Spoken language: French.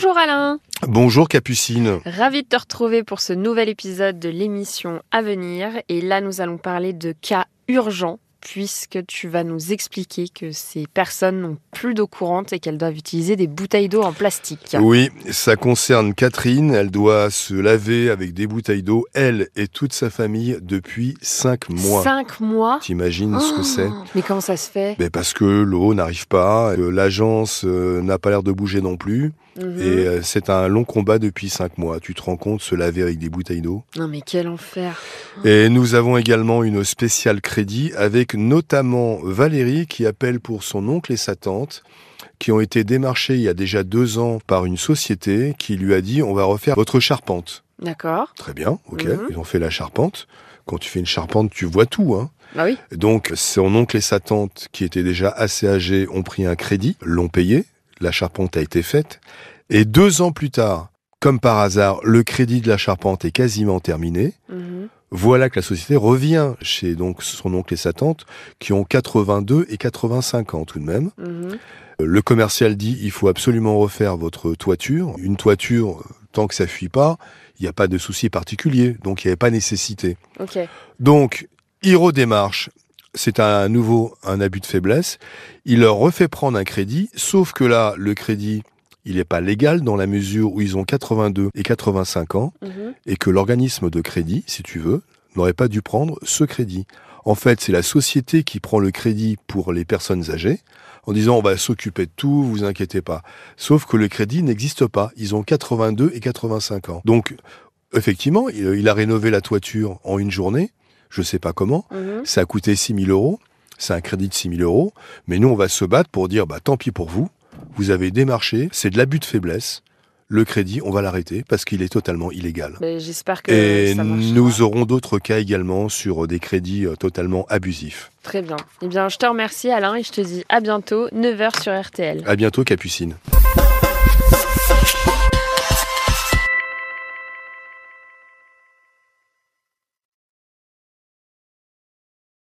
Bonjour Alain. Bonjour Capucine. Ravi de te retrouver pour ce nouvel épisode de l'émission à venir. Et là, nous allons parler de cas urgents puisque tu vas nous expliquer que ces personnes n'ont plus d'eau courante et qu'elles doivent utiliser des bouteilles d'eau en plastique. Oui, ça concerne Catherine. Elle doit se laver avec des bouteilles d'eau, elle et toute sa famille, depuis cinq mois. Cinq mois T'imagines ce que c'est? Oh, Mais comment ça se fait? Ben Parce que l'eau n'arrive pas, l'agence euh, n'a pas l'air de bouger non plus. Mhm. Et euh, c'est un long combat depuis cinq mois. Tu te rends compte, se laver avec des bouteilles d'eau? Non mais quel enfer. Et nous avons également une spéciale crédit avec notamment Valérie qui appelle pour son oncle et sa tante qui ont été démarchés il y a déjà deux ans par une société qui lui a dit on va refaire votre charpente. D'accord. Très bien, ok, Mhm. ils ont fait la charpente. Quand tu fais une charpente, tu vois tout. Hein. Bah oui. Donc son oncle et sa tante qui étaient déjà assez âgés ont pris un crédit, l'ont payé, la charpente a été faite. Et deux ans plus tard, comme par hasard, le crédit de la charpente est quasiment terminé. Mhm. Voilà que la société revient chez donc son oncle et sa tante qui ont 82 et 85 ans tout de même. Mhm. Le commercial dit il faut absolument refaire votre toiture. Une toiture, tant que ça fuit pas, il n'y a pas de souci particulier, donc il n'y avait pas nécessité. Ok. Donc, il redémarche. C'est à nouveau un abus de faiblesse. Il leur refait prendre un crédit, sauf que là, le crédit, il n'est pas légal dans la mesure où ils ont 82 et 85 ans Mhm. et que l'organisme de crédit, si tu veux, n'aurait pas dû prendre ce crédit. En fait, c'est la société qui prend le crédit pour les personnes âgées en disant on va s'occuper de tout, vous inquiétez pas. Sauf que le crédit n'existe pas. Ils ont 82 et 85 ans. Donc, effectivement, il, il a rénové la toiture en une journée. Je sais pas comment. Mhm. Ça a coûté 6 000 euros. C'est un crédit de 6 000 euros. Mais nous, on va se battre pour dire, bah, tant pis pour vous. Vous avez démarché. C'est de l'abus de faiblesse. Le crédit, on va l'arrêter parce qu'il est totalement illégal. J'espère que Et ça nous aurons d'autres cas également sur des crédits euh, totalement abusifs. Très bien. Eh bien, je te remercie Alain et je te dis à bientôt, 9h sur RTL. À bientôt, Capucine.